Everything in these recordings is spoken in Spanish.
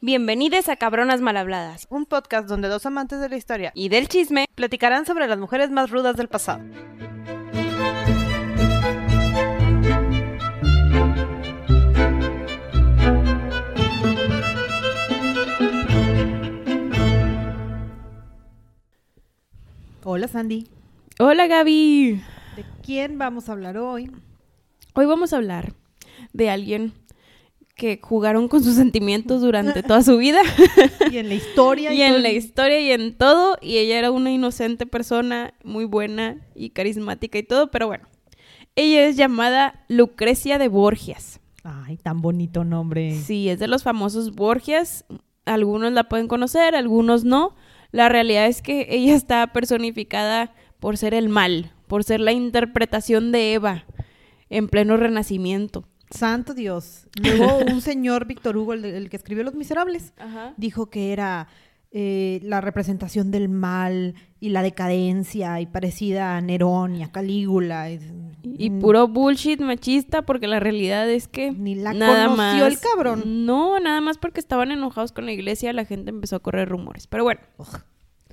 Bienvenidos a Cabronas Malhabladas un podcast donde dos amantes de la historia y del chisme. platicarán sobre las mujeres más rudas del pasado. Hola Sandy, Hola Gaby. ¿de quién vamos a hablar hoy? Hoy vamos a hablar de alguien que jugaron con sus sentimientos durante toda su vida Y en la historia y todo en la historia y en todo. Y ella era una inocente persona, muy buena y carismática y todo, pero bueno. Ella es llamada Lucrecia de Borgias. Ay, tan bonito nombre. Sí, es de los famosos Borgias. Algunos la pueden conocer, algunos no. La realidad es que ella está personificada por ser el mal, por ser la interpretación de Eva en pleno renacimiento. Santo Dios. Luego un señor Víctor Hugo, el, de- el que escribió Los Miserables, Ajá. dijo que era eh, la representación del mal y la decadencia y parecida a Nerón y a Calígula. Y, Y mm, puro bullshit machista porque la realidad es que Ni la nada conoció más. el cabrón. No, nada más porque estaban enojados con la iglesia, la gente empezó a correr rumores. Pero bueno, Ugh.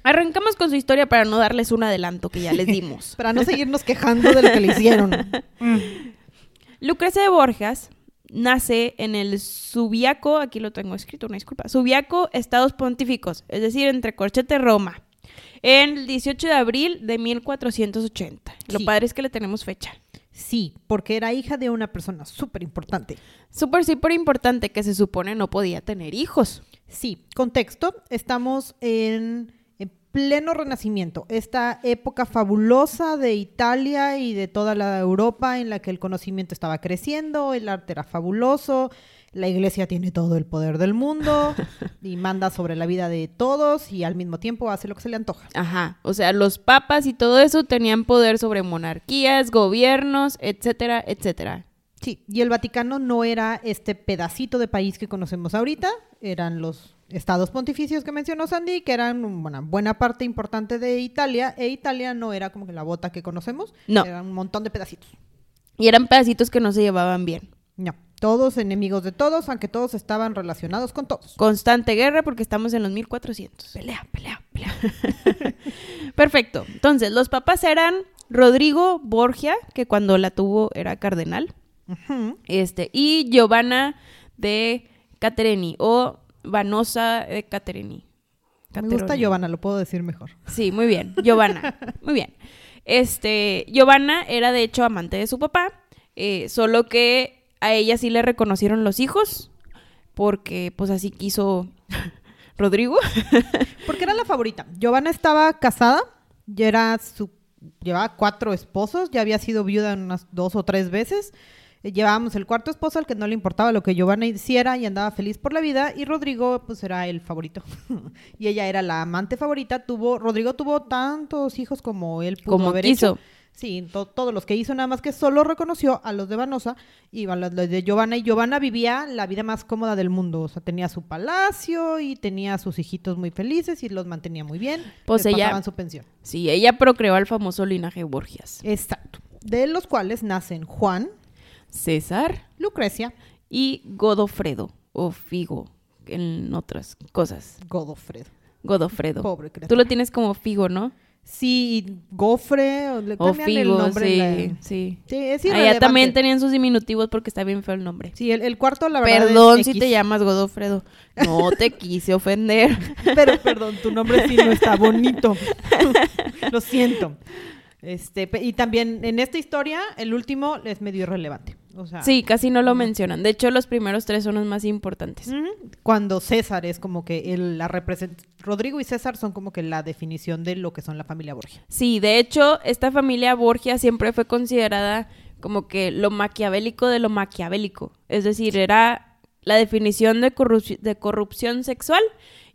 arrancamos con su historia para no darles un adelanto que ya les dimos. Para no seguirnos quejando de lo que le hicieron. Lucrecia de Borjas nace en el Subiaco, aquí lo tengo escrito, una disculpa, Subiaco, Estados Pontíficos, es decir, entre Corchete y Roma, en el 18 de abril de 1480. Lo Sí. padre es que le tenemos fecha. Sí, porque era hija de una persona súper importante. Súper, súper importante que se supone no podía tener hijos. Sí, contexto, estamos en pleno renacimiento, esta época fabulosa de Italia y de toda la Europa en la que el conocimiento estaba creciendo, el arte era fabuloso, la iglesia tiene todo el poder del mundo y manda sobre la vida de todos y al mismo tiempo hace lo que se le antoja. Ajá, o sea, los papas y todo eso tenían poder sobre monarquías, gobiernos, etcétera, etcétera. Sí, y el Vaticano no era este pedacito de país que conocemos ahorita, eran los estados pontificios que mencionó Sandy, que eran una buena parte importante de Italia, e Italia no era como que la bota que conocemos, No. eran un montón de pedacitos. Y eran pedacitos que no se llevaban bien. No, todos enemigos de todos, aunque todos estaban relacionados con todos. Constante guerra porque estamos en los 1400. Pelea, pelea, pelea. Perfecto. Entonces, los papás eran Rodrigo Borgia, que cuando la tuvo era cardenal, este, y Giovanna de Catereni o Vanosa de Catereni. Me gusta. Giovanna, lo puedo decir mejor. Sí, muy bien. Giovanna. Muy bien. Este, Giovanna era de hecho amante de su papá, eh, solo que a ella sí le reconocieron los hijos, porque pues así quiso Rodrigo. Porque era la favorita. Giovanna estaba casada, ya era su, llevaba cuatro esposos, ya había sido viuda unas dos o tres veces. Llevábamos el cuarto esposo al que no le importaba lo que Giovanna hiciera y andaba feliz por la vida y Rodrigo pues era el favorito. y ella era la amante favorita. Tuvo, Rodrigo tuvo tantos hijos como él pudo Como haber quiso. hecho. Sí, to- todos los que hizo, nada más que solo reconoció a los de Vanosa y a los de Giovanna. Y Giovanna vivía la vida más cómoda del mundo. O sea, tenía su palacio y tenía a sus hijitos muy felices y los mantenía muy bien. Pues Les ella- pagaban su pensión. Sí, ella procreó al famoso linaje Borgias. Exacto. De los cuales nacen Juan, César Lucrecia, y Godofredo, o Figo, en otras cosas. Godofredo. Godofredo. Pobre criatura. Tú lo tienes como Figo, ¿no? Sí, Gofre, o le O el Figo, nombre. sí, la- sí. Sí, es Allá irrelevante. también tenían sus diminutivos porque está bien feo el nombre. Sí, el, el cuarto, la verdad. Perdón es si X. te llamas Godofredo. No te quise ofender. Pero perdón, tu nombre sí no está bonito. Lo siento. Este, y también en esta historia, el último es medio irrelevante. O sea, Sí, casi no lo mencionan. De hecho, los primeros tres son los más importantes. cuando César es como que el, la represent Rodrigo y César son como que la definición de lo que son la familia Borgia. Sí, de hecho, esta familia Borgia siempre fue considerada como que lo maquiavélico de lo maquiavélico. Es decir, era la definición de, corrup- de corrupción sexual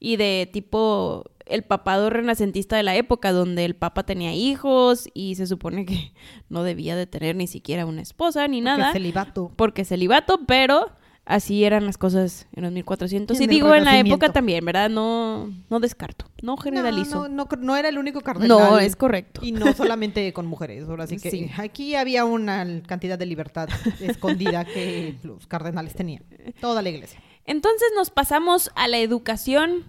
y de tipo el papado renacentista de la época, donde el papa tenía hijos y se supone que no debía de tener ni siquiera una esposa ni Porque nada. celibato. porque celibato, pero así eran las cosas en los 1400. En Y digo en la época también, ¿verdad? No, no descarto, no generalizo. No, no, no, no era el único No, cardenal. es correcto. Y no solamente con mujeres, ahora sí que Sí. aquí había una cantidad de libertad escondida que los cardenales tenían. Toda la iglesia. Entonces nos pasamos a la educación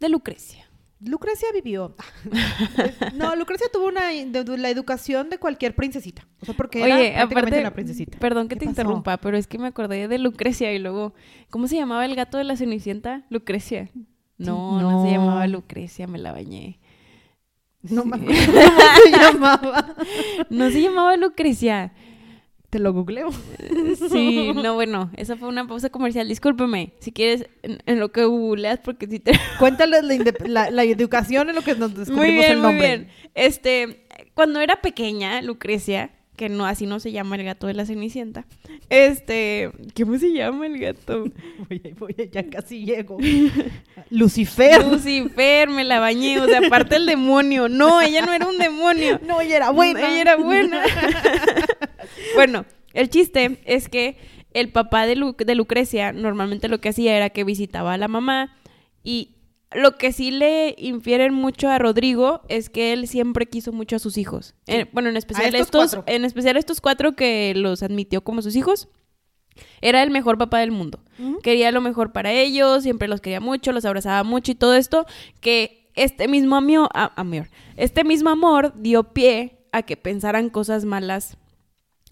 de Lucrecia. Lucrecia vivió. no, Lucrecia tuvo una de- de la educación de cualquier princesita. O sea, porque era Oye, prácticamente aparte, una princesita. perdón que ¿Qué te pasó? interrumpa, pero es que me acordé de Lucrecia y luego, ¿cómo se llamaba el gato de la Cenicienta? Lucrecia. No, no, no. se llamaba Lucrecia, me la bañé. No Sí. me acuerdo cómo se llamaba. No se llamaba Lucrecia. Te lo googleo. Sí, no, bueno, esa fue una pausa comercial. Discúlpeme, si quieres, en, en lo que googleas, porque si te... Cuéntales la, la- la educación en lo que nos descubrimos Muy bien, el muy nombre. bien. Este, cuando era pequeña, Lucrecia, que no, así no se llama el gato de la Cenicienta, este, ¿cómo se llama el gato? Voy, voy, ya casi llego. Lucifer. Lucifer, me la bañé, o sea, aparte el demonio. No, ella no era un demonio. No, ella era buena. Ella era buena. bueno, el chiste es que el papá de, Lu- de Lucrecia normalmente lo que hacía era que visitaba a la mamá y lo que sí le infieren mucho a Rodrigo es que él siempre quiso mucho a sus hijos. Eh, bueno, en especial estos en especial estos cuatro que los admitió como sus hijos. Era el mejor papá del mundo. Quería lo mejor para ellos, siempre los quería mucho, los abrazaba mucho y todo esto, que este mismo amor, este mismo amor dio pie a que pensaran cosas malas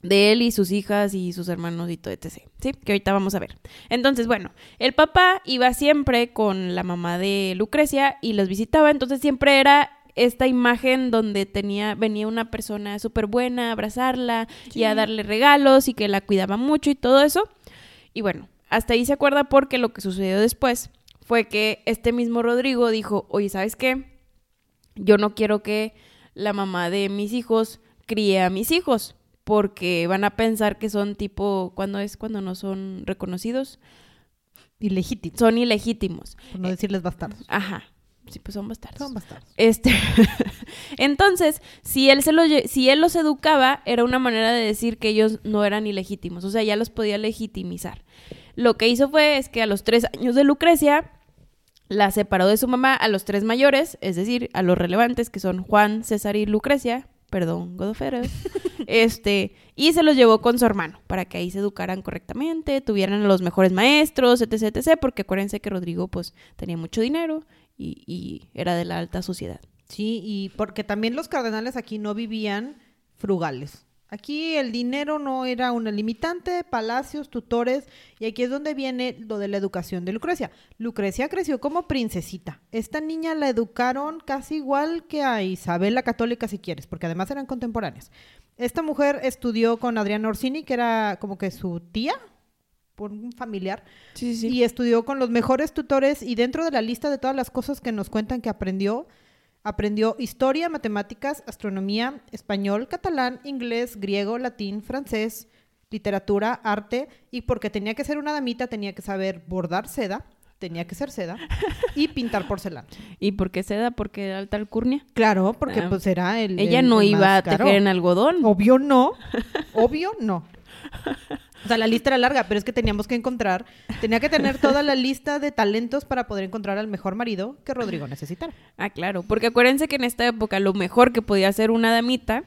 de él y sus hijas y sus hermanos y todo etc. ¿Sí? Que ahorita vamos a ver. Entonces, bueno, el papá iba siempre con la mamá de Lucrecia y los visitaba, entonces siempre era esta imagen donde tenía venía una persona súper buena a abrazarla y a darle regalos y que la cuidaba mucho y todo eso. Y bueno, hasta ahí se acuerda porque lo que sucedió después fue que este mismo Rodrigo dijo, oye, ¿sabes qué? Yo no quiero que la mamá de mis hijos críe a mis hijos porque van a pensar que son tipo, cuando es cuando no son reconocidos? Ilegítimo. Son ilegítimos. Por no decirles bastardos. Ajá. Sí, pues son bastardos. Son bastardos. Este, entonces, si él se lo, lle- si él los educaba, era una manera de decir que ellos no eran ilegítimos, o sea, ya los podía legitimizar. Lo que hizo fue es que a los tres años de Lucrecia la separó de su mamá a los tres mayores, es decir, a los relevantes que son Juan, César y Lucrecia, perdón, Godofredo, este, y se los llevó con su hermano para que ahí se educaran correctamente, tuvieran los mejores maestros, etc, etc, porque acuérdense que Rodrigo pues tenía mucho dinero y, y era de la alta sociedad. Sí, y porque también los cardenales aquí no vivían frugales. Aquí el dinero no era una limitante, palacios, tutores, y aquí es donde viene lo de la educación de Lucrecia. Lucrecia creció como princesita. Esta niña la educaron casi igual que a Isabel la Católica, si quieres, porque además eran contemporáneas. Esta mujer estudió con Adriana Orsini, que era como que su tía, por un familiar, Sí, sí, y estudió con los mejores tutores y dentro de la lista de todas las cosas que nos cuentan que aprendió, aprendió historia, matemáticas, astronomía, español, catalán, inglés, griego, latín, francés, literatura, arte y porque tenía que ser una damita tenía que saber bordar seda, tenía que ser seda y pintar porcelana. ¿Y por qué seda? Porque era alta alcurnia. Claro, porque Ah. pues era el Ella el- no iba a tejer en algodón. Obvio no. Obvio no. O sea, la lista era larga, pero es que teníamos que encontrar, tenía que tener toda la lista de talentos para poder encontrar al mejor marido que Rodrigo necesitara. Ah, claro, porque acuérdense que en esta época lo mejor que podía hacer una damita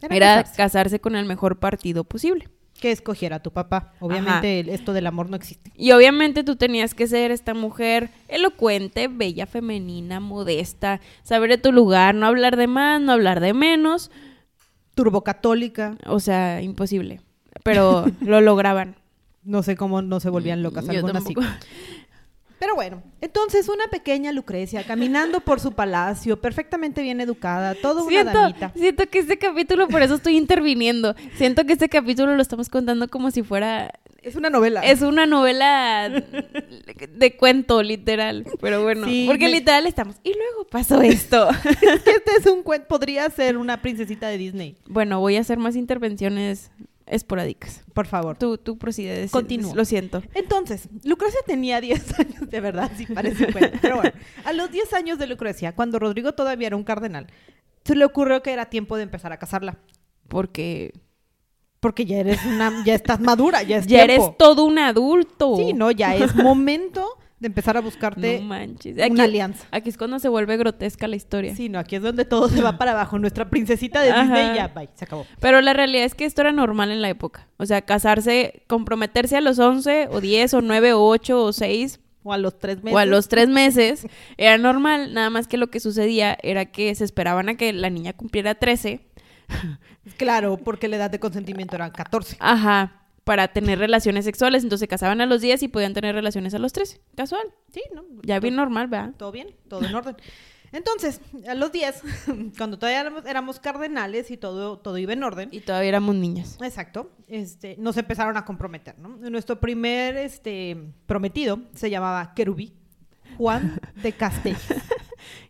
Era era casarse. casarse con el mejor partido posible. Que escogiera a tu papá. Obviamente el- esto del amor no existe. Y obviamente tú tenías que ser esta mujer elocuente, bella, femenina, modesta, saber de tu lugar, no hablar de más, no hablar de menos, Turbocatólica. o sea, imposible. Pero lo lograban. No sé cómo no se volvían locas Yo algunas sí. Pero bueno, entonces una pequeña Lucrecia caminando por su palacio, perfectamente bien educada, todo una damita. siento que este capítulo, por eso estoy interviniendo. Siento que este capítulo lo estamos contando como si fuera Es una novela. Es una novela de cuento, literal. Pero bueno, Sí, porque me- literal estamos. Y luego pasó esto. Este es un cuento, podría ser una princesita de Disney. bueno, voy a hacer más intervenciones esporádicas. Por favor. Tú, tú prosides. Continúa. Lo siento. Entonces, Lucrecia tenía 10 años, de verdad, sí parece un cuento. Pero bueno, a los 10 años de Lucrecia, cuando Rodrigo todavía era un cardenal, se le ocurrió que era tiempo de empezar a casarla. Porque Porque ya eres una, ya estás madura, ya es ya tiempo. eres todo un adulto. Sí, no, ya es momento de empezar a buscarte No manches. una alianza. aquí es cuando se vuelve grotesca la historia. Sí, no, aquí es donde todo se va para abajo. Nuestra princesita de Ajá. Disney ya, bye, se acabó. Pero la realidad es que esto era normal en la época. O sea, casarse, comprometerse a los 11 o 10 o 9 o 8 o 6 O a los tres meses. o a los 3 meses era normal. Nada más que lo que sucedía era que se esperaban a que la niña cumpliera 13. Claro, porque la edad de consentimiento era 14. Ajá. Para tener relaciones sexuales. Entonces se casaban a los 10 y podían tener relaciones a los 13. Casual. Sí, ¿no? Ya bien normal, ¿verdad? Todo bien, todo en orden. Entonces, a los 10, cuando todavía éramos, éramos cardenales y todo, todo iba en orden, Y todavía éramos niñas. exacto, este, nos empezaron a comprometer, ¿no? Nuestro primer este, prometido se llamaba Querubí, Juan de Castell.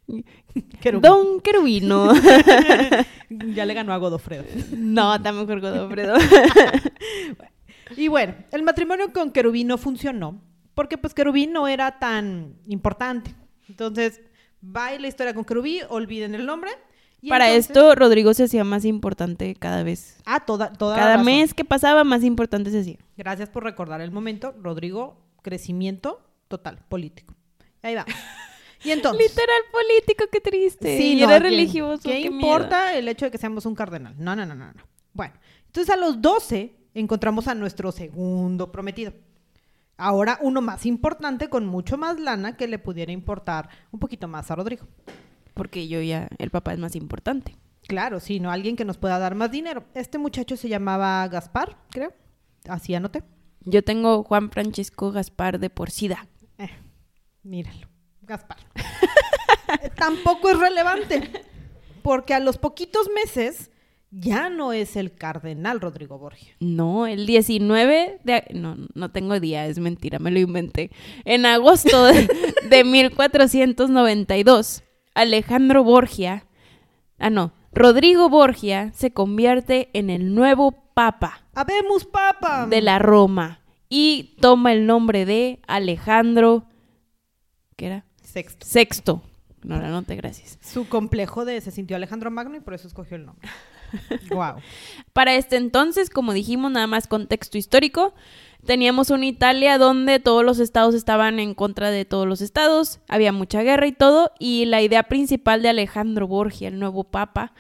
Querubí. Don Querubino. Ya le ganó a Godofredo. no, está mejor Godofredo. Y bueno, el matrimonio con Querubín no funcionó porque pues Querubín no era tan importante. Entonces, va la historia con Querubí, olviden el nombre. y Para entonces- esto, Rodrigo se hacía más importante cada vez. Ah, toda, toda la Cada razón. mes que pasaba, más importante se hacía. Gracias por recordar el momento. Rodrigo, crecimiento total, político. Ahí va. Y entonces... Literal político, qué triste. Sí, y no, era ¿qué- religioso. ¿Qué, qué miedo. importa el hecho de que seamos un cardenal? No, no, no, no, no. Bueno, entonces a los 12 encontramos a nuestro segundo prometido. Ahora uno más importante, con mucho más lana, que le pudiera importar un poquito más a Rodrigo. Porque yo ya, el papá es más importante. Claro, sí, no alguien que nos pueda dar más dinero. Este muchacho se llamaba Gaspar, creo. Así anoté. Yo tengo Juan Francisco Gaspar de Porcida. Eh, míralo, Gaspar. Tampoco es relevante, porque a los poquitos meses ya no es el cardenal Rodrigo Borgia. No, el 19 de... No, no tengo día, es mentira, me lo inventé. En agosto de, de 1492, Alejandro Borgia... Ah, no. Rodrigo Borgia se convierte en el nuevo papa ¡Habemos papa! de la Roma y toma el nombre de Alejandro... ¿Qué era? Sexto. Sexto. No, la noté, gracias. Su complejo de se sintió Alejandro Magno y por eso escogió el nombre. wow. Para este entonces, como dijimos, nada más contexto histórico, teníamos una Italia donde todos los estados estaban en contra de todos los estados, había mucha guerra y todo, y la idea principal de Alejandro Borgia, el nuevo papa,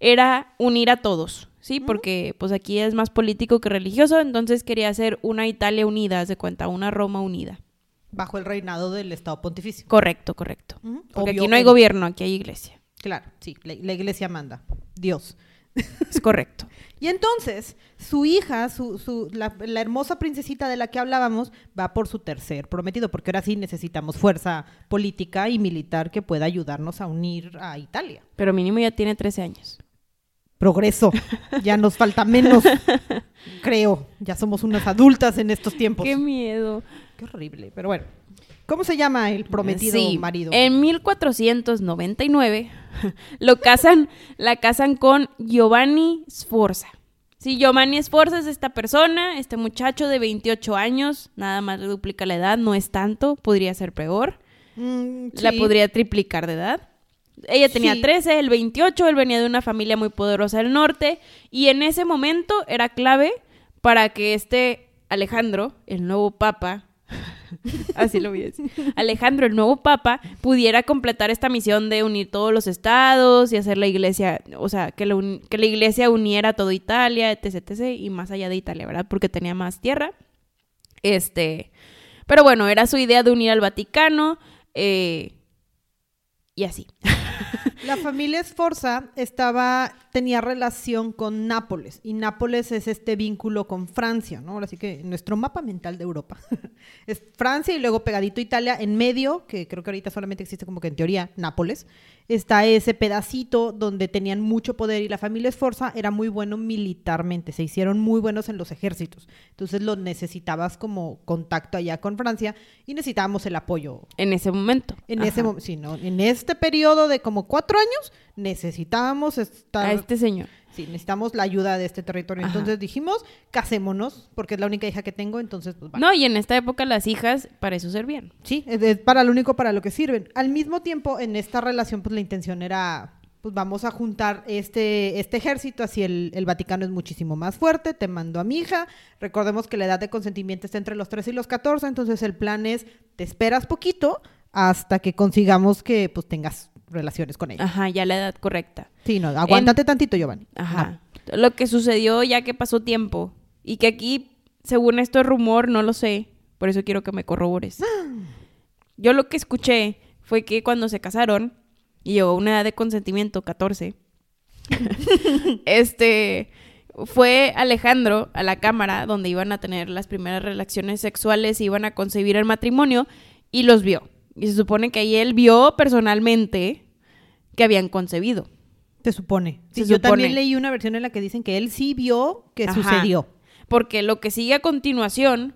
era unir a todos, ¿sí? Porque pues aquí es más político que religioso, entonces quería hacer una Italia unida, de cuenta, una Roma unida. Bajo el reinado del Estado Pontificio. Correcto, correcto. Porque Obvio, aquí no hay gobierno, aquí hay iglesia. Claro, sí, la, la iglesia manda. Dios. Es correcto. Y entonces, su hija, su, su, la, la hermosa princesita de la que hablábamos, va por su tercer prometido, porque ahora sí necesitamos fuerza política y militar que pueda ayudarnos a unir a Italia. Pero mínimo ya tiene 13 años. Progreso. Ya nos falta menos. Creo. Ya somos unas adultas en estos tiempos. Qué miedo. Qué horrible. Pero bueno. ¿Cómo se llama el prometido Sí, marido? En 1499 lo casan, la casan con Giovanni Sforza. Sí, Giovanni Sforza es esta persona, este muchacho de 28 años, nada más le duplica la edad, no es tanto, podría ser peor, Mm, la podría triplicar de edad. Ella tenía Sí. 13, él 28, él venía de una familia muy poderosa del norte y en ese momento era clave para que este Alejandro, el nuevo papa, así lo voy a decir, Alejandro, el nuevo papa, pudiera completar esta misión de unir todos los estados y hacer la iglesia, o sea, que la, iglesia uniera toda Italia, etc, etc, y más allá de Italia, ¿verdad? Porque tenía más tierra. Este, pero bueno, era su idea de unir al Vaticano eh, y así. La familia Sforza estaba, tenía relación con Nápoles y Nápoles es este vínculo con Francia, ¿no? Así que nuestro mapa mental de Europa es Francia y luego pegadito Italia, en medio, que creo que ahorita solamente existe como que en teoría Nápoles, está ese pedacito donde tenían mucho poder y la familia Sforza era muy bueno militarmente, se hicieron muy buenos en los ejércitos, entonces lo necesitabas como contacto allá con Francia y necesitábamos el apoyo En ese momento. en Ajá. ese momento, sí, ¿no? En este periodo de como cuatro años, necesitábamos estar. A este señor. Sí, necesitamos la ayuda de este territorio. Ajá. Entonces dijimos, casémonos, porque es la única hija que tengo, entonces, pues va. No, y en esta época las hijas para eso servían. Sí, es, es para lo único para lo que sirven. Al mismo tiempo, en esta relación, pues la intención era pues vamos a juntar este, este ejército, así el, el Vaticano es muchísimo más fuerte, te mando a mi hija. Recordemos que la edad de consentimiento está entre los 13 y los 14, entonces el plan es, te esperas poquito hasta que consigamos que pues tengas relaciones con ella. Ajá, ya la edad correcta. Sí, no, aguántate tantito, Giovanni. Ajá. Lo que sucedió ya que pasó tiempo. Y que aquí, según esto es rumor, no lo sé. Por eso quiero que me corrobores. Yo lo que escuché fue que cuando se casaron, y llegó una edad de consentimiento, 14, este, fue Alejandro a la cámara donde iban a tener las primeras relaciones sexuales y iban a concebir el matrimonio y los vio. Y se supone que ahí él vio personalmente que habían concebido. Se supone. Se yo también leí una versión en la que dicen que él sí vio que Ajá. sucedió. Porque lo que sigue a continuación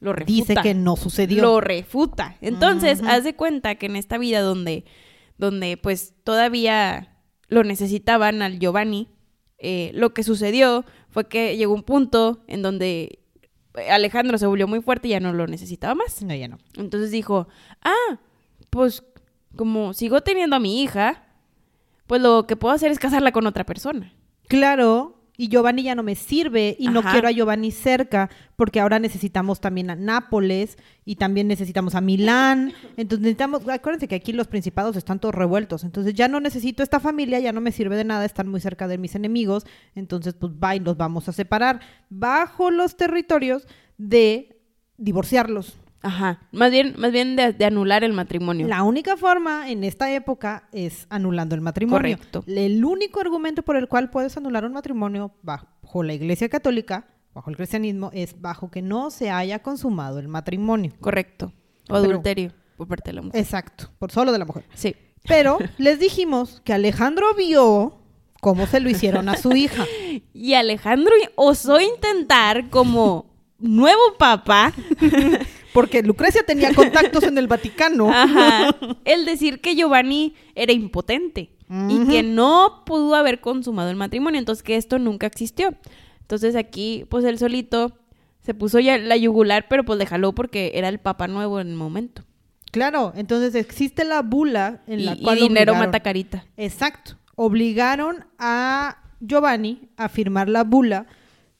lo refuta. Dice que no sucedió. Lo refuta. Entonces, haz de cuenta que en esta vida donde, donde pues todavía lo necesitaban al Giovanni, eh, lo que sucedió fue que llegó un punto en donde Alejandro se volvió muy fuerte y ya no lo necesitaba más. No, ya no. Entonces dijo, ah, pues como sigo teniendo a mi hija, pues lo que puedo hacer es casarla con otra persona. Claro, y Giovanni ya no me sirve y no quiero a Giovanni cerca porque ahora necesitamos también a Nápoles y también necesitamos a Milán. Entonces necesitamos, acuérdense que aquí los principados están todos revueltos. Entonces ya no necesito esta familia, ya no me sirve de nada, están muy cerca de mis enemigos. Entonces pues va y los vamos a separar bajo los territorios de divorciarlos. Ajá. Más bien, más bien de, de anular el matrimonio. La única forma en esta época es anulando el matrimonio. Correcto. El único argumento por el cual puedes anular un matrimonio bajo la Iglesia Católica, bajo el cristianismo, es bajo que no se haya consumado el matrimonio. Correcto. O Pero- adulterio por parte de la mujer. Exacto, por solo de la mujer. Sí. Pero les dijimos que Alejandro vio cómo se lo hicieron a su hija. Y Alejandro osó intentar como nuevo papa, Porque Lucrecia tenía contactos en el Vaticano. ajá, el decir que Giovanni era impotente y que no pudo haber consumado el matrimonio, entonces que esto nunca existió. Entonces aquí, pues él solito se puso ya la yugular, pero pues le jaló porque era el papa nuevo en el momento. Claro, entonces existe la bula en Y, la y cual dinero obligaron- mata carita. Exacto. Obligaron a Giovanni a firmar la bula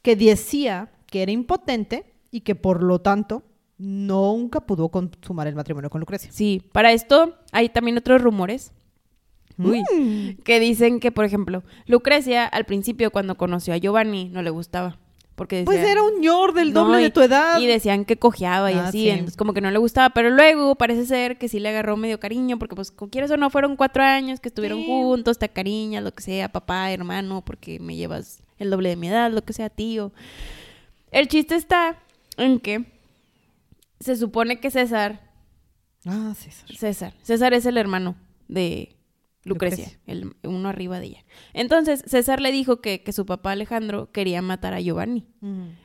que decía que era impotente y que por lo tanto nunca pudo consumar el matrimonio con Lucrecia. Sí, para esto hay también otros rumores Uy. Mm. que dicen que, por ejemplo, Lucrecia al principio cuando conoció a Giovanni no le gustaba. Porque decía, Pues era un ñor del No, doble y- de tu edad. Y decían que cojeaba y Ah, así, sí. entonces como que no le gustaba, pero luego parece ser que sí le agarró medio cariño, porque pues quieres o no, fueron cuatro años que estuvieron Sí. juntos, te cariñas, lo que sea, papá, hermano, porque me llevas el doble de mi edad, lo que sea, tío. El chiste está en que se supone que César, Ah, César. César, César es el hermano de Lucrecia, Lucrecia. el uno arriba de ella. Entonces César le dijo que, que su papá Alejandro quería matar a Giovanni.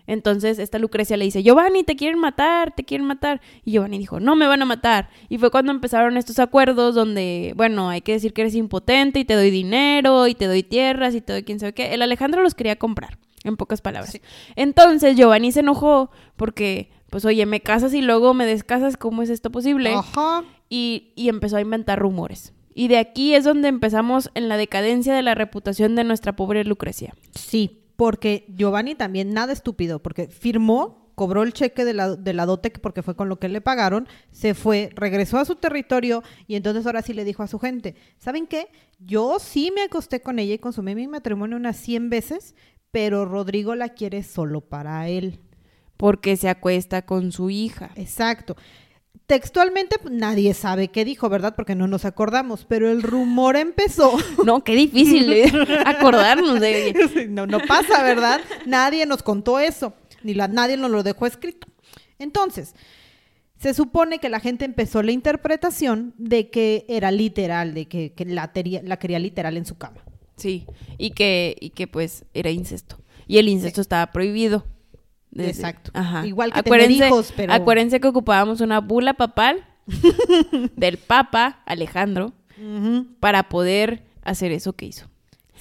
Entonces esta Lucrecia le dice, Giovanni, te quieren matar, te quieren matar. Y Giovanni dijo, no me van a matar. Y fue cuando empezaron estos acuerdos donde, bueno, hay que decir que eres impotente y te doy dinero y te doy tierras y te doy quién sabe qué. El Alejandro los quería comprar, en pocas palabras. Sí. Entonces Giovanni se enojó porque, pues oye, me casas y luego me descasas, ¿cómo es esto posible? Ajá. y, y empezó a inventar rumores. Y de aquí es donde empezamos en la decadencia de la reputación de nuestra pobre Lucrecia. Sí, porque Giovanni también nada estúpido, porque firmó, cobró el cheque de la, de la dote que- porque fue con lo que le pagaron, se fue, regresó a su territorio y entonces ahora sí le dijo a su gente, ¿saben qué? Yo sí me acosté con ella y consumí mi matrimonio unas 100 veces, pero Rodrigo la quiere solo para él. Porque se acuesta con su hija. Exacto. Textualmente pues, nadie sabe qué dijo, ¿verdad? Porque no nos acordamos, pero el rumor empezó. No, qué difícil eh, acordarnos de ella. no, no pasa, ¿verdad? Nadie nos contó eso, ni la, nadie nos lo dejó escrito. Entonces, se supone que la gente empezó la interpretación de que era literal, de que, que la, tería- la quería literal en su cama. Sí, y que, y que pues era incesto. Y el incesto estaba prohibido. Desde- Exacto. Ajá. Igual que tener hijos, pero- Acuérdense que ocupábamos una bula papal del Papa Alejandro para poder hacer eso que hizo.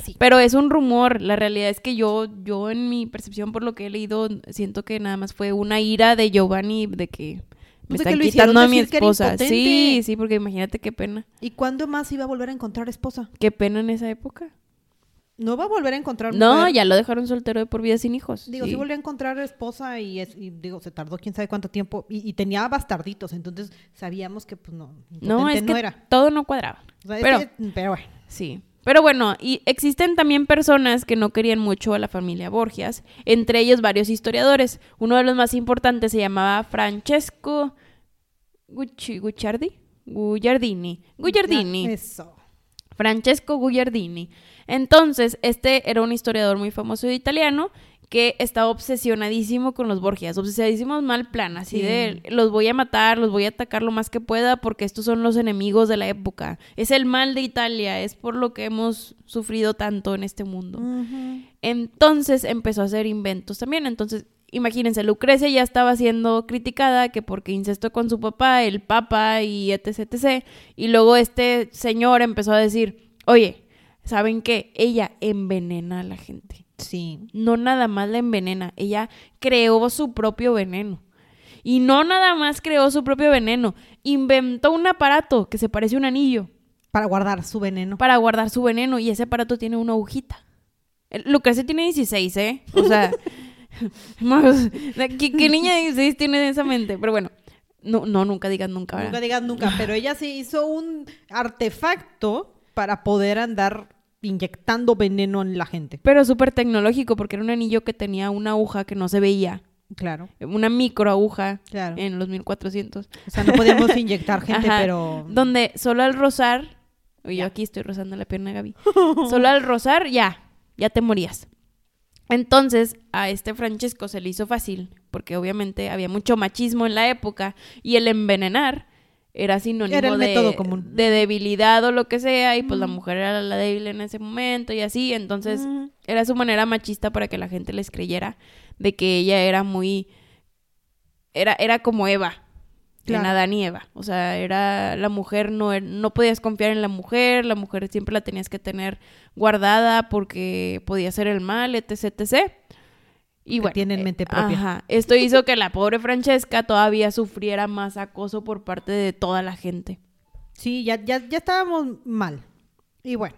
Sí. Pero es un rumor, la realidad es que yo, yo en mi percepción por lo que he leído, siento que nada más fue una ira de Giovanni de que me están que quitando a mi esposa. Sí, sí, porque imagínate qué pena. ¿Y cuándo más iba a volver a encontrar esposa? Qué pena en esa época. No va a volver a encontrar No, ya lo dejaron soltero de por vida sin hijos. Digo, sí. sí volvió a encontrar esposa y, es- y, digo, se tardó quién sabe cuánto tiempo y, y tenía bastarditos, entonces sabíamos que pues no, No, es no que era. todo no cuadraba. O sea, es pero, que- pero bueno. sí. Pero bueno, y existen también personas que no querían mucho a la familia Borgias, entre ellos varios historiadores. Uno de los más importantes se llamaba Francesco Gucci, Gucciardi, Gugliardini, Gugliardini. Eso. Francesco Gugliardini. Entonces, este era un historiador muy famoso de italiano que estaba obsesionadísimo con los Borgias, obsesionadísimo mal plan, así Sí. de los voy a matar, los voy a atacar lo más que pueda porque estos son los enemigos de la época. Es el mal de Italia, es por lo que hemos sufrido tanto en este mundo. Entonces empezó a hacer inventos también. Entonces, imagínense, Lucrecia ya estaba siendo criticada que porque incestó con su papá, el papa y etc, etc. Y luego este señor empezó a decir, oye, ¿saben qué? Ella envenena a la gente. Sí. No nada más la envenena, ella creó su propio veneno. Y no nada más creó su propio veneno, inventó un aparato que se parece a un anillo Para guardar su veneno. para guardar su veneno y ese aparato tiene una agujita. Lucrecia tiene 16, ¿eh? O sea, más- ¿qué, qué niña de 16 tiene esa mente? Pero bueno, no, no nunca digas nunca, ¿verdad? Nunca digas nunca, pero ella sí hizo un artefacto para poder andar inyectando veneno en la gente. Pero súper tecnológico porque era un anillo que tenía una aguja que no se veía, Claro, una micro aguja claro. en los 1400. O sea, no podemos inyectar gente, Ajá. pero... Donde solo al rozar, yo Ya. aquí estoy rozando la pierna Gaby, solo al rozar ya, ya te morías. Entonces, a este Francesco se le hizo fácil, porque obviamente había mucho machismo en la época y el envenenar era sinónimo Era el de, común. de debilidad o lo que sea, y pues la mujer era la débil en ese momento y así, entonces Mm. era su manera machista para que la gente les creyera de que ella era muy era era como Eva en Claro. Adán y Eva, o sea, era la mujer no er- no podías confiar en la mujer, la mujer siempre la tenías que tener guardada porque podía hacer el mal, etc, etc. Y bueno, tienen eh, mente propia. ajá, esto hizo que la pobre Francesca todavía sufriera más acoso por parte de toda la gente. Sí, ya, ya, ya estábamos mal. Y bueno,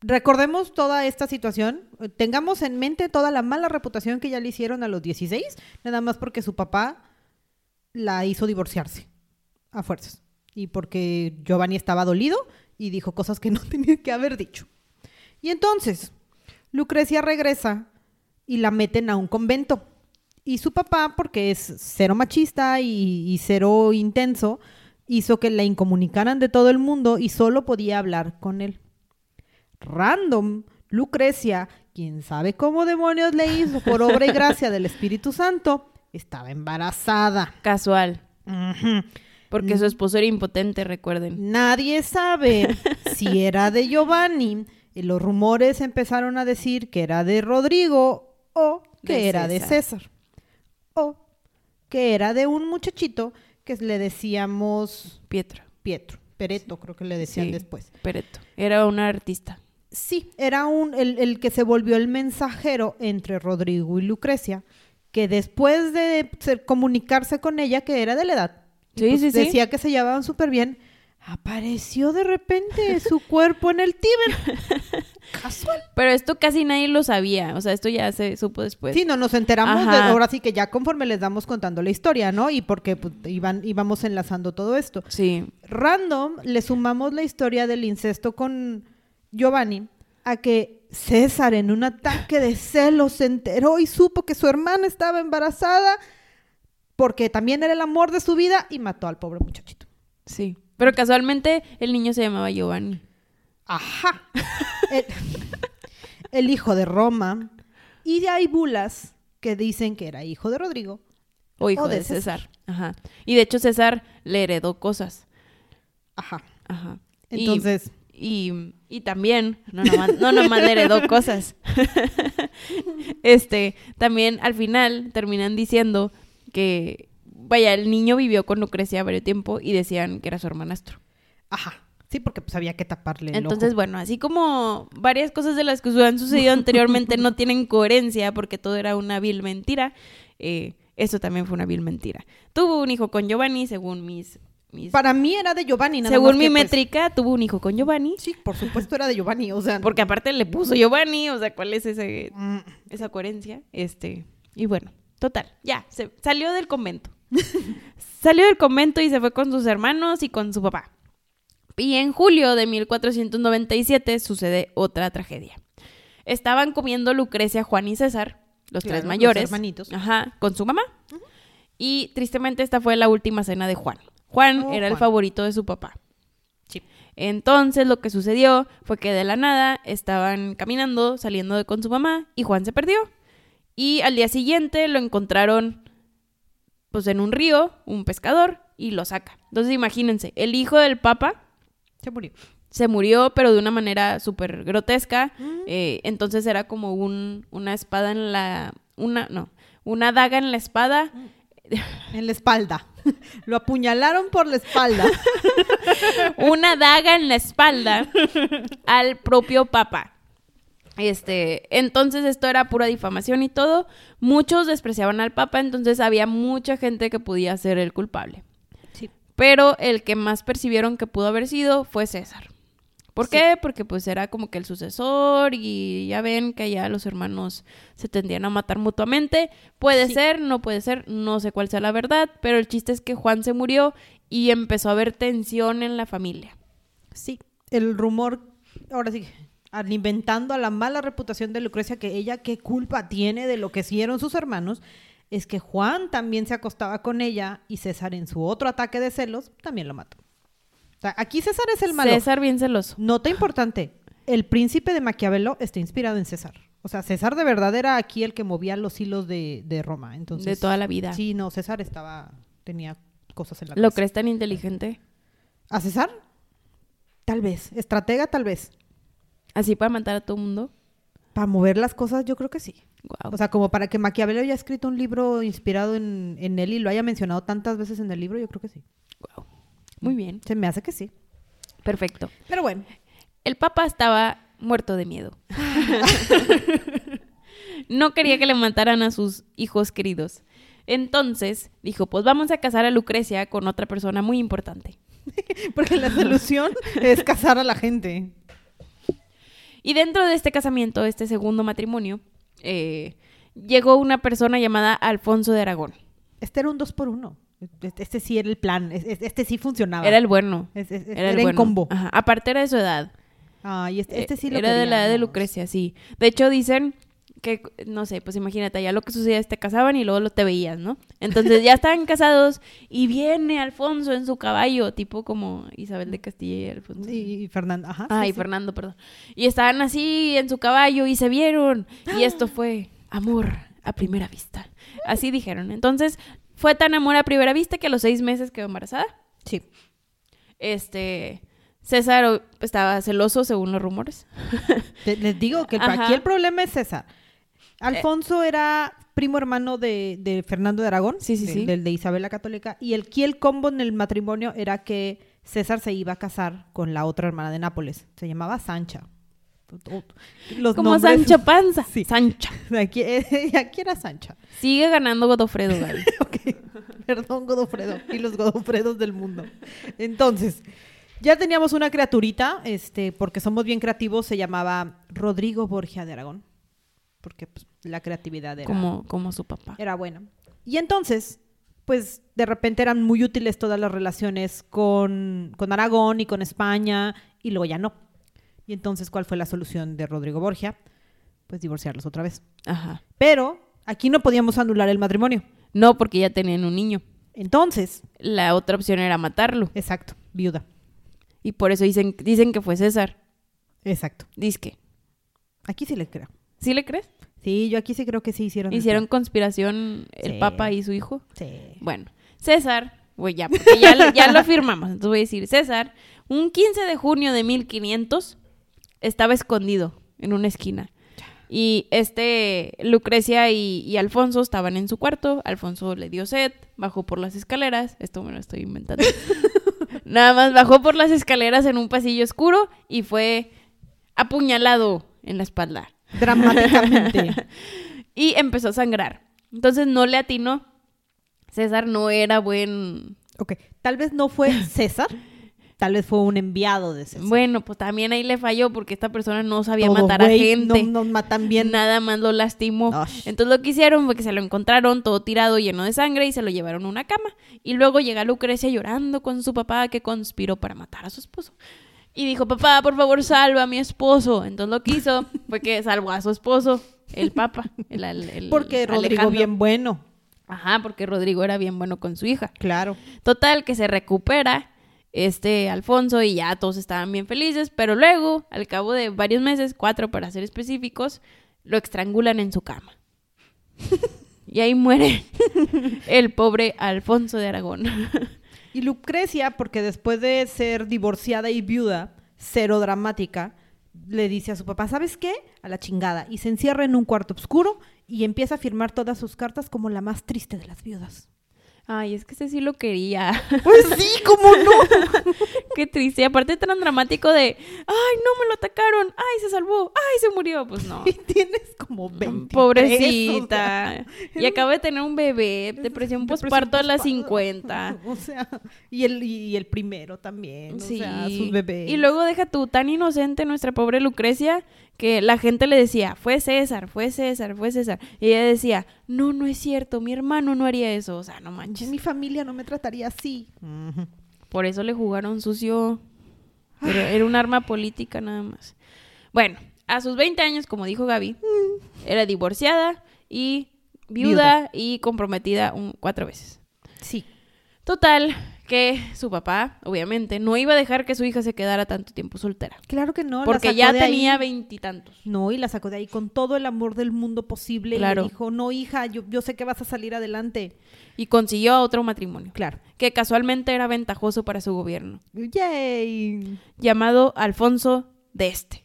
recordemos toda esta situación. Tengamos en mente toda la mala reputación que ya le hicieron a los 16, nada más porque su papá la hizo divorciarse a fuerzas. Y porque Giovanni estaba dolido y dijo cosas que no tenía que haber dicho. Y entonces, Lucrecia regresa y la meten a un convento. Y su papá, porque es cero machista y, y cero intenso, hizo que la incomunicaran de todo el mundo y solo podía hablar con él. Random, Lucrecia, quien sabe cómo demonios le hizo por obra y gracia del Espíritu Santo, estaba embarazada. Casual, porque su esposo era impotente, recuerden. Nadie sabe si era de Giovanni. Los rumores empezaron a decir que era de Rodrigo o que De era de César. O que era de un muchachito que le decíamos Pietro. Pietro. Pereto, creo que le decían Sí. después. Pereto. Era un artista. Sí, era un, el, el que se volvió el mensajero entre Rodrigo y Lucrecia, que después de ser- comunicarse con ella, que era de la edad, Sí, pues sí, sí. decía que se llevaban súper bien, apareció de repente su cuerpo en el Tíber. Casual. Pero esto casi nadie lo sabía. O sea, esto ya se supo después. Sí, no nos enteramos de- ahora sí que ya conforme les damos contando la historia, ¿no? Y porque pues, iban, íbamos enlazando todo esto. Sí. Random le sumamos la historia del incesto con Giovanni a que César en un ataque de celos se enteró y supo que su hermana estaba embarazada porque también era el amor de su vida y mató al pobre muchachito. Sí. Pero casualmente el niño se llamaba Giovanni. Ajá. el, el hijo de Roma. Y hay bulas que dicen que era hijo de Rodrigo. O hijo O de, de César. César. Ajá. Y de hecho César le heredó cosas. Ajá. Ajá. Y- Entonces, Y, y también, no nomás, no nomás le heredó cosas. este, también al final terminan diciendo que, vaya, el niño vivió con Lucrecia varios tiempo y decían que era su hermanastro. ajá. Sí, porque pues había que taparle el Entonces, ojo. bueno, así como varias cosas de las que han sucedido anteriormente no tienen coherencia porque todo era una vil mentira, eh, Eso también fue una vil mentira. Tuvo un hijo con Giovanni, según mis... mis Para mí era de Giovanni, nada según más mi que, pues, métrica, tuvo un hijo con Giovanni. Sí, por supuesto era de Giovanni, o sea... Porque aparte le puso Giovanni, o sea, ¿cuál es ese, Mm, esa coherencia? Este, y bueno, total, ya, se salió del convento. salió del convento y se fue con sus hermanos y con su papá. Y en julio de 1497 sucede otra tragedia. Estaban comiendo Lucrecia, Juan y César, los Claro, tres los mayores. hermanitos. Ajá, con su mamá. Y tristemente esta fue la última cena de Juan. Juan Oh, era el favorito de su papá. Sí. Entonces lo que sucedió fue que de la nada estaban caminando, saliendo de con su mamá y Juan se perdió. Y al día siguiente lo encontraron pues en un río, un pescador, y lo saca. Entonces imagínense, el hijo del papa Se murió. se murió, pero de una manera súper grotesca. Mm. Eh, entonces era como un, una espada en la... Una, no, una daga en la espada. En la espalda. Lo apuñalaron por la espalda. una daga en la espalda al propio papa. Este, entonces esto era pura difamación y todo. Muchos despreciaban al papa, entonces había mucha gente que podía ser el culpable. Pero el que más percibieron que pudo haber sido fue César. ¿Por Sí. qué? Porque pues era como que el sucesor y ya ven que ya los hermanos se tendían a matar mutuamente. Puede Sí. ser, no puede ser, no sé cuál sea la verdad, pero el chiste es que Juan se murió y empezó a haber tensión en la familia. Sí, el rumor, ahora sí, alimentando a la mala reputación de Lucrecia, que ella qué culpa tiene de lo que hicieron sus hermanos, es que Juan también se acostaba con ella y César en su otro ataque de celos también lo mató. O sea, aquí César es el malo. César bien celoso. Nota importante, el príncipe de Maquiavelo está inspirado en César. O sea, César de verdad era aquí el que movía los hilos de, de Roma. Entonces, de toda la vida. Sí, no, César estaba, tenía cosas en la ¿Lo cabeza. crees tan inteligente? ¿A César? Tal vez. Estratega, tal vez. ¿Así para matar a todo el mundo? Para mover las cosas, yo creo que sí. Wow. O sea, como para que Maquiavelo haya escrito un libro inspirado en, en él y lo haya mencionado tantas veces en el libro, yo creo que sí. Wow. Muy bien. Se me hace que sí. Perfecto. Pero bueno, El papa estaba muerto de miedo. no quería que le mataran a sus hijos queridos. Entonces dijo, pues vamos a casar a Lucrecia con otra persona muy importante. porque la solución es casar a la gente. Y dentro de este casamiento, este segundo matrimonio, eh, llegó una persona llamada Alfonso de Aragón. Este era un dos por uno. Este, este sí era el plan. Es- es- Este, sí funcionaba. Era el bueno. Era, era el en bueno. combo. Ajá. Aparte era de su edad. Ay, este, este sí lo Era de la edad de. Lucrecia, sí. De hecho, dicen que, no sé, pues imagínate, ya lo que sucedía es te casaban y luego lo te veías, ¿no? Entonces ya estaban casados y viene Alfonso en su caballo, tipo como Isabel de Castilla y Alfonso. Y, y Fernando, ajá. Ay, sí, sí. Fernando, perdón. Y estaban así en su caballo y se vieron. Y esto fue amor a primera vista. Así dijeron. Entonces, fue tan amor a primera vista que a los seis meses quedó embarazada. Sí. Este, César estaba celoso, según los rumores. Les digo que Ajá. aquí el problema es César. Alfonso era primo hermano de, de Fernando de Aragón, Sí, sí, sí. del de Isabel la Católica, y el aquí el combo en el matrimonio era que César se iba a casar con la otra hermana de Nápoles. Se llamaba Sancha. Los Como nombres- Sancho Panza. Sí. Sancha. Aquí, eh, aquí era Sancha. Sigue ganando Godofredo, Gaby. Ok, perdón Godofredo y los Godofredos del mundo. Entonces, ya teníamos una criaturita, este, porque somos bien creativos, se llamaba Rodrigo Borgia de Aragón, porque pues, la creatividad era, como, como su papá. era buena. Y entonces, pues de repente eran muy útiles todas las relaciones con, con Aragón y con España, y luego ya no. Y entonces, ¿cuál fue la solución de Rodrigo Borgia? Pues divorciarlos otra vez. Ajá. Pero aquí no podíamos anular el matrimonio. No, porque ya tenían un niño. Entonces, La otra opción era matarlo. exacto, viuda. Y por eso dicen, dicen que fue César. Exacto. Disque. Aquí sí les creo. ¿Sí le crees? Sí, yo aquí sí creo que sí hicieron. Hicieron conspiración el Sí. papa y su hijo. Sí. Bueno, César, güey, ya, porque ya, lo- ya lo firmamos. Entonces voy a decir, César, un 15 de junio de 1500 estaba escondido en una esquina. Y este, Lucrecia y, y Alfonso estaban en su cuarto. Alfonso le dio sed, bajó por las escaleras. Esto me lo estoy inventando. Nada más bajó por las escaleras en un pasillo oscuro y fue apuñalado en la espalda. Dramáticamente. Y empezó a sangrar. Entonces no le atinó César no era buen... Ok, tal vez no fue César, tal vez fue un enviado de César. Bueno, pues también ahí le falló porque esta persona no sabía Todo matar a gente. No nos matan bien. Nada más lo lastimó. Osh. Entonces lo que hicieron fue que se lo encontraron todo tirado, lleno de sangre, y se lo llevaron a una cama. Y luego llega Lucrecia llorando con su papá que conspiró para matar a su esposo. Y dijo, papá, por favor, salva a mi esposo. Entonces lo que hizo fue que salvó a su esposo, el papa. el- el- el Porque Rodrigo Alejandro. bien bueno. Ajá, porque Rodrigo era bien bueno con su hija. Claro. Total, que se recupera este Alfonso y ya todos estaban bien felices, pero luego, al cabo de varios meses, cuatro para ser específicos, lo estrangulan en su cama. y ahí muere el pobre Alfonso de Aragón. Y Lucrecia, porque después de ser divorciada y viuda, cero dramática, le dice a su papá, ¿sabes qué? A la chingada. Y se encierra en un cuarto oscuro y empieza a firmar todas sus cartas como la más triste de las viudas. Ay, es que ese sí lo quería. Pues sí, ¿cómo no? Qué triste. Y aparte tan dramático de, ay, no me lo atacaron, ay, se salvó, ay, se murió. Pues no. Y tienes como 20. Pobrecita. y acaba de tener un bebé, depresión postparto a las 50. O sea, y el, y el primero también. O sea, sus bebés. Y luego deja tú, tan inocente nuestra pobre Lucrecia, que la gente le decía, fue César, fue César, fue César. Y ella decía, no, no es cierto, mi hermano no haría eso. O sea, no manches. mi familia no me trataría así. Por eso le jugaron sucio. Pero era un arma política nada más. Bueno, a sus 20 años, como dijo Gaby, era divorciada y viuda, y comprometida un- cuatro veces. Sí. Total, que su papá, obviamente, no iba a dejar que su hija se quedara tanto tiempo soltera. Claro que no. la Porque sacó ya tenía veintitantos. No, y la sacó de ahí con todo el amor del mundo posible. Claro. Y le dijo, no, hija, yo, yo sé que vas a salir adelante. Y consiguió otro matrimonio, Claro. que casualmente era ventajoso para su gobierno, Yay. llamado Alfonso de Este.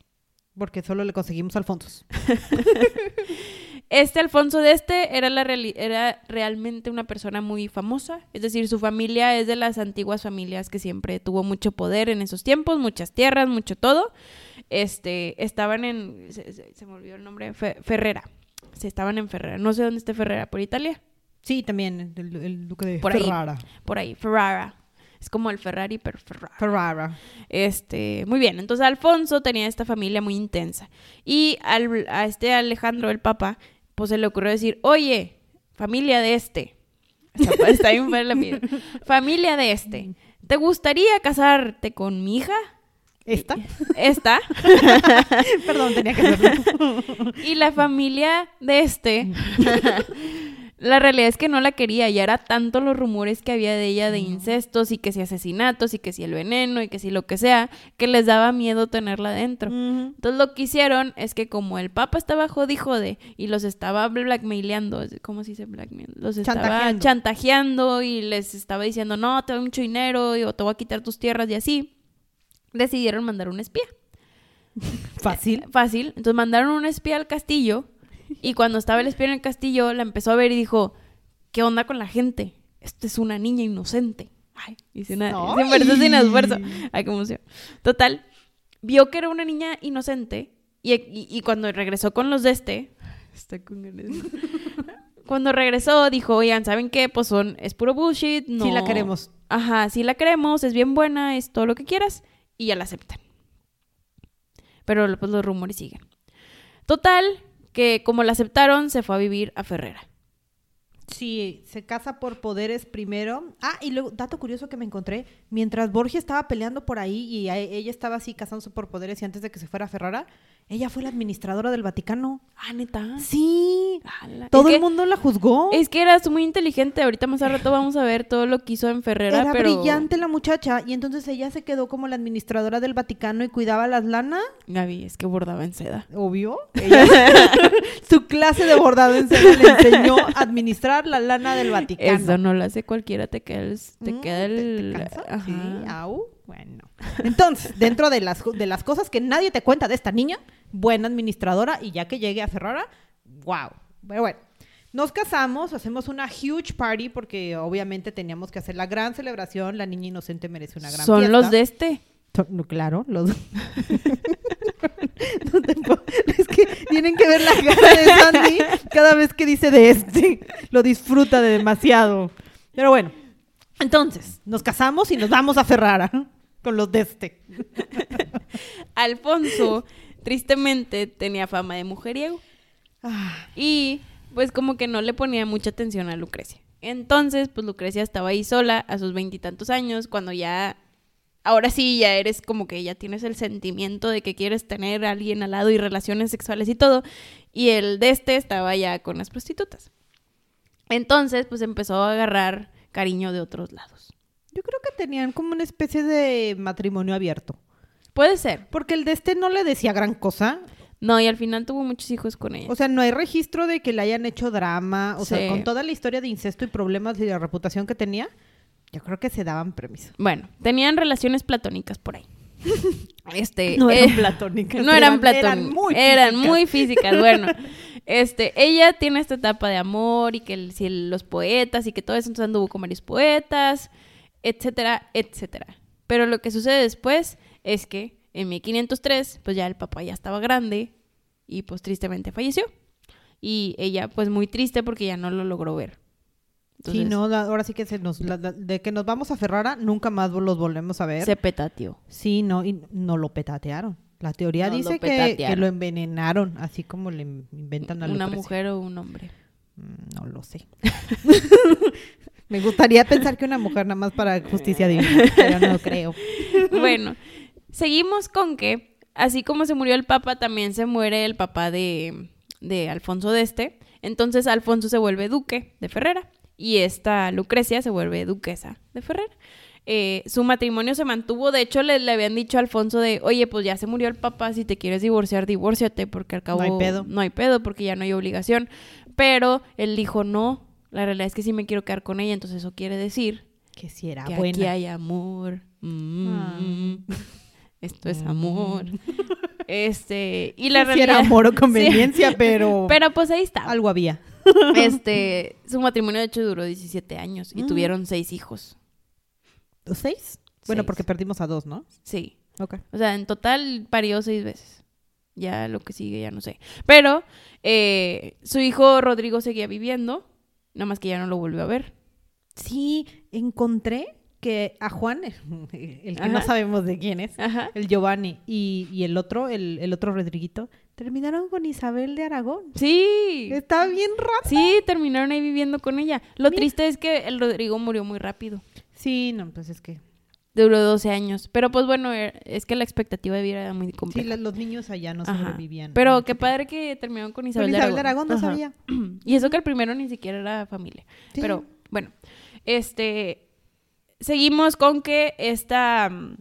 Porque solo le conseguimos Alfonso. Este Alfonso de Este era, la reali- era realmente una persona muy famosa, es decir, su familia es de las antiguas familias que siempre tuvo mucho poder en esos tiempos, muchas tierras, mucho todo. Este, estaban en, se, se- se me olvidó el nombre, Fe- Ferrera. Se estaban en Ferrera, no sé dónde esté Ferrera, por Italia, Sí, también el, el duque de Por ahí. Ferrara. por ahí, Ferrara. Es como el Ferrari, pero Ferrara. Ferrara. Este, muy bien. Entonces Alfonso tenía esta familia muy intensa. Y al- a este Alejandro, el papa, pues se le ocurrió decir, oye, familia de este. Está bien la. Familia de este. ¿Te gustaría casarte con mi hija? ¿Esta? Esta. Perdón, tenía que hacerlo. Y la familia de este. La realidad es que no la quería, ya era tanto los rumores que había de ella de incestos y que si asesinatos y que si el veneno y que si lo que sea, que les daba miedo tenerla dentro. Entonces lo que hicieron es que como el papa estaba jodi jode y los estaba blackmaileando, ¿cómo se dice blackmail? Los estaba Chantajeando. chantajeando y les estaba diciendo, no, te doy mucho dinero y, o te voy a quitar tus tierras y así, decidieron mandar un espía. Fácil. Fácil. Entonces mandaron un espía al castillo y cuando estaba el espía en el castillo la empezó a ver y dijo, ¿qué onda con la gente? Esta es una niña inocente. Ay, hice una... Sin esfuerzo, sin esfuerzo. Ay, qué emoción. Total, vio que era una niña inocente y, y- y cuando regresó con los de este... Está con ganas. Cuando regresó dijo, oigan, ¿saben qué? Pues son, es puro bullshit. No... Sí la queremos. Ajá, sí la queremos, es bien buena, es todo lo que quieras. Y ya la aceptan. Pero pues los rumores siguen. Total, que como la aceptaron, se fue a vivir a Ferrera. Sí, se casa por poderes primero. Ah, y luego, dato curioso que me encontré, mientras Borgia estaba peleando por ahí y ella estaba así casándose por poderes y antes de que se fuera a Ferrara, ella fue la administradora del Vaticano. Ah, neta. Sí, Ala. todo es el que, mundo la juzgó. Es que eras muy inteligente. Ahorita más al rato vamos a ver todo lo que hizo en Ferrera. Era pero... brillante la muchacha y entonces ella se quedó como la administradora del Vaticano y cuidaba las lanas, Gaby, es que bordaba en seda. obvio. Ella- su clase de bordado en seda le enseñó a administrar la lana del Vaticano. Eso no lo hace cualquiera, te queda el... Te Mm, queda el... cansa? Ajá. Sí, au. Bueno. Entonces, dentro de las, de las cosas que nadie te cuenta de esta niña, buena administradora, y ya que llegue a Ferrara, wow. Pero bueno, nos casamos, hacemos una huge party porque obviamente teníamos que hacer la gran celebración. La niña inocente merece una gran Son fiesta. los de este. No, claro, los. No te puedo- Es que tienen que ver la cara de Sandy cada vez que dice de este. Lo disfruta de demasiado. Pero bueno, entonces, nos casamos y nos vamos a Ferrara con los de este. Alfonso, tristemente, tenía fama de mujeriego. Ah, Y pues como que no le ponía mucha atención a Lucrecia. Entonces, pues Lucrecia estaba ahí sola a sus veintitantos años, cuando ya, ahora sí, ya eres como que ya tienes el sentimiento de que quieres tener a alguien al lado y relaciones sexuales y todo. Y el de este estaba ya con las prostitutas. Entonces, pues empezó a agarrar cariño de otros lados. Yo creo que tenían como una especie de matrimonio abierto. Puede ser. Porque el de este no le decía gran cosa. No, y al final tuvo muchos hijos con ella. O sea, no hay registro de que le hayan hecho drama. O Sí. sea, con toda la historia de incesto y problemas y la reputación que tenía, yo creo que se daban permiso. Bueno, tenían relaciones platónicas por ahí. Este, No eran eh, platónicas. No eran, eran platónicas. muy Eran muy físicas. Bueno, este, ella tiene esta etapa de amor y que el- si los poetas y que todo eso, entonces anduvo con varios poetas, etcétera, etcétera. Pero lo que sucede después es que en 1503, pues ya el papá ya estaba grande y pues tristemente falleció. Y ella, pues muy triste porque ya no lo logró ver. Sí, no, la- ahora sí que se nos, la- la- de que nos vamos a Ferrara, nunca más los volvemos a ver. se petateó. Sí, no, y no lo petatearon. La teoría No, lo dice que, lo envenenaron, así como le inventan a Una Lucrecia. mujer o un hombre. Mm, No lo sé. Me gustaría pensar que una mujer nada más para justicia divina, pero no creo. bueno, seguimos con que, así como se murió el Papa, también se muere el papá de, de Alfonso de Este. Entonces Alfonso se vuelve duque de Ferrera y esta Lucrecia se vuelve duquesa de Ferrera. Eh, su matrimonio se mantuvo, de hecho le, le habían dicho a Alfonso de, oye, pues ya se murió el papá, si te quieres divorciar, divórciate, porque al cabo hay pedo. no hay pedo, porque ya no hay obligación. Pero él dijo, no, la realidad es que sí me quiero quedar con ella, entonces eso quiere decir Que si era que buena. aquí hay amor. Mm. Ah. Esto es amor. Este, y la si era amor o conveniencia, pero, Pero pues ahí está. algo había. Este, su matrimonio de hecho duró 17 años y Mm. tuvieron seis hijos. ¿Los ¿Seis? Bueno, Seis. porque perdimos a dos, ¿no? Sí. Ok. O sea, en total parió seis veces. Ya lo que sigue, ya no sé. Pero eh, su hijo Rodrigo seguía viviendo, nada más que ya no lo volvió a ver. Sí, encontré que a Juan, el que no sabemos de quién es, Ajá. el Giovanni y, y el otro, el, el otro Rodriguito, terminaron con Isabel de Aragón. Sí. Está bien raro. Sí, terminaron ahí viviendo con ella. Lo Mira. triste es que el Rodrigo murió muy rápido. Sí, no, pues es que Duró 12 años. Pero pues bueno, er- es que la expectativa de vida era muy sí, compleja. la- los niños allá no Ajá. sobrevivían. Pero qué padre que terminaron con Con Isabel, Isabel, de Aragón. no sabía. Y eso que el primero ni siquiera era familia. Sí. Pero bueno, este seguimos con que esta mm,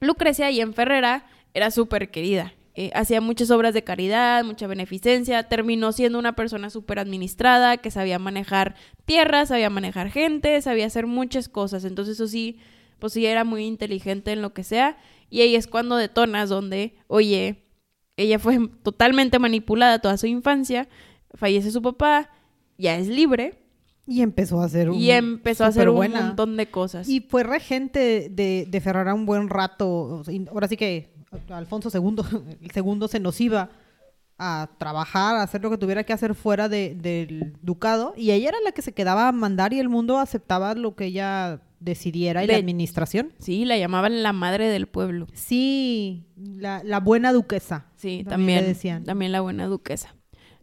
Lucrecia y en Ferrera era súper querida. Eh, hacía muchas obras de caridad, mucha beneficencia, terminó siendo una persona súper administrada, que sabía manejar tierras, sabía manejar gente, sabía hacer muchas cosas. Entonces eso sí, pues sí era muy inteligente en lo que sea. Y ahí es cuando detonas donde, oye, ella fue totalmente manipulada toda su infancia, fallece su papá, ya es libre Y empezó a hacer un, y empezó a hacer un superbuena. montón de cosas. Y fue regente de, de Ferrara un buen rato. Ahora sí que Alfonso II, el segundo se nos iba a trabajar, a hacer lo que tuviera que hacer fuera de- del ducado. Y ella era la que se quedaba a mandar y el mundo aceptaba lo que ella decidiera y la administración. Sí, la llamaban la madre del pueblo. Sí, la, la buena duquesa. Sí, También también. le decían. También la buena duquesa.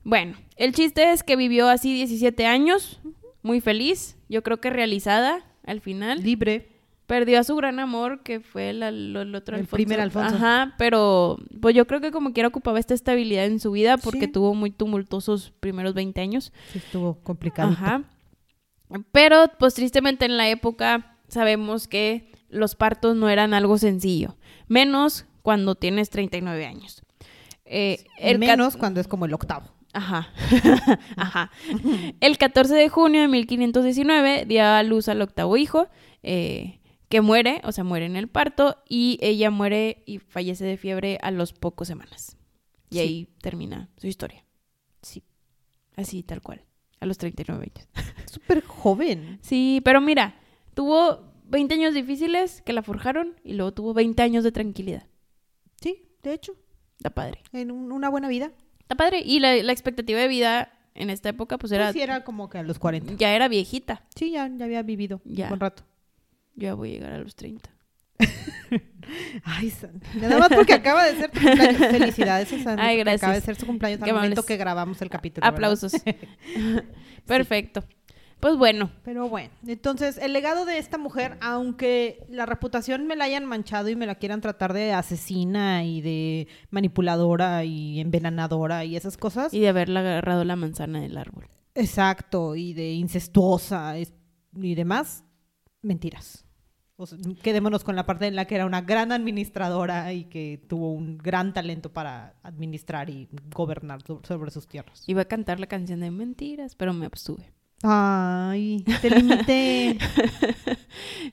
Bueno, el chiste es que vivió así 17 años, muy feliz, yo creo que realizada al final. Libre. Perdió a su gran amor, que fue el, el- el otro El Alfonso. primer Alfonso. Ajá, pero pues yo creo que como quiera ocupaba esta estabilidad en su vida porque Sí. tuvo muy tumultuosos primeros 20 años. Sí, estuvo complicado. Ajá. Pero, pues tristemente en la época sabemos que los partos no eran algo sencillo, menos cuando tienes 39 años. Eh, el Menos cuando es como el octavo. Ajá. Ajá. El 14 de junio de 1519 dio a luz al octavo hijo, eh, que muere, o sea, muere en el parto, y ella muere y fallece de fiebre a los pocos semanas. Y Sí. ahí termina su historia. Sí. Así, tal cual. A los 39 años. Súper joven. Sí, pero mira, tuvo 20 años difíciles que la forjaron y luego tuvo 20 años de tranquilidad. Sí, de hecho, Está padre. en un- una buena vida. Está padre. Y la, la expectativa de vida en esta época pues Era, era, sí, era como que a los 40. ya era viejita. Sí, ya, ya había vivido Ya. un rato. Yo ya voy a llegar a los 30. Ay, Sandy. Nada más porque acaba de ser tu cumpleaños. Felicidades, a Sandy. Ay, gracias. Acaba de ser su cumpleaños al momento que grabamos el capítulo. Aplausos. Perfecto. Pues bueno, Pero bueno, entonces el legado de esta mujer, aunque la reputación me la hayan manchado y me la quieran tratar de asesina y de manipuladora y envenenadora y esas cosas, y de haberle agarrado la manzana del árbol. exacto, y de incestuosa es- y demás, mentiras. O sea, quedémonos con la parte en la que era una gran administradora y que tuvo un gran talento para administrar y gobernar so- sobre sus tierras. Iba a cantar la canción de mentiras, pero me abstuve. Ay, te limité.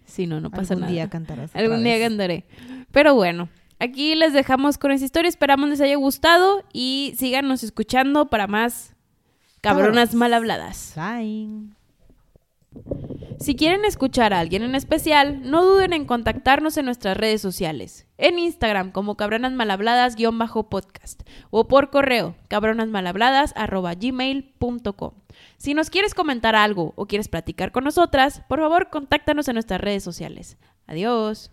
Si no, no pasa Algún nada. día cantarás. Algún día cantaré. Pero bueno, aquí les dejamos con esta historia. Esperamos les haya gustado y síganos escuchando para más cabronas Cabronas. mal habladas. Bye. Si quieren escuchar a alguien en especial, no duden en contactarnos en nuestras redes sociales. En Instagram como cabronasmalhabladas-podcast o por correo cabronasmalhabladas@gmail.com. Si nos quieres comentar algo o quieres platicar con nosotras, por favor, contáctanos en nuestras redes sociales. Adiós.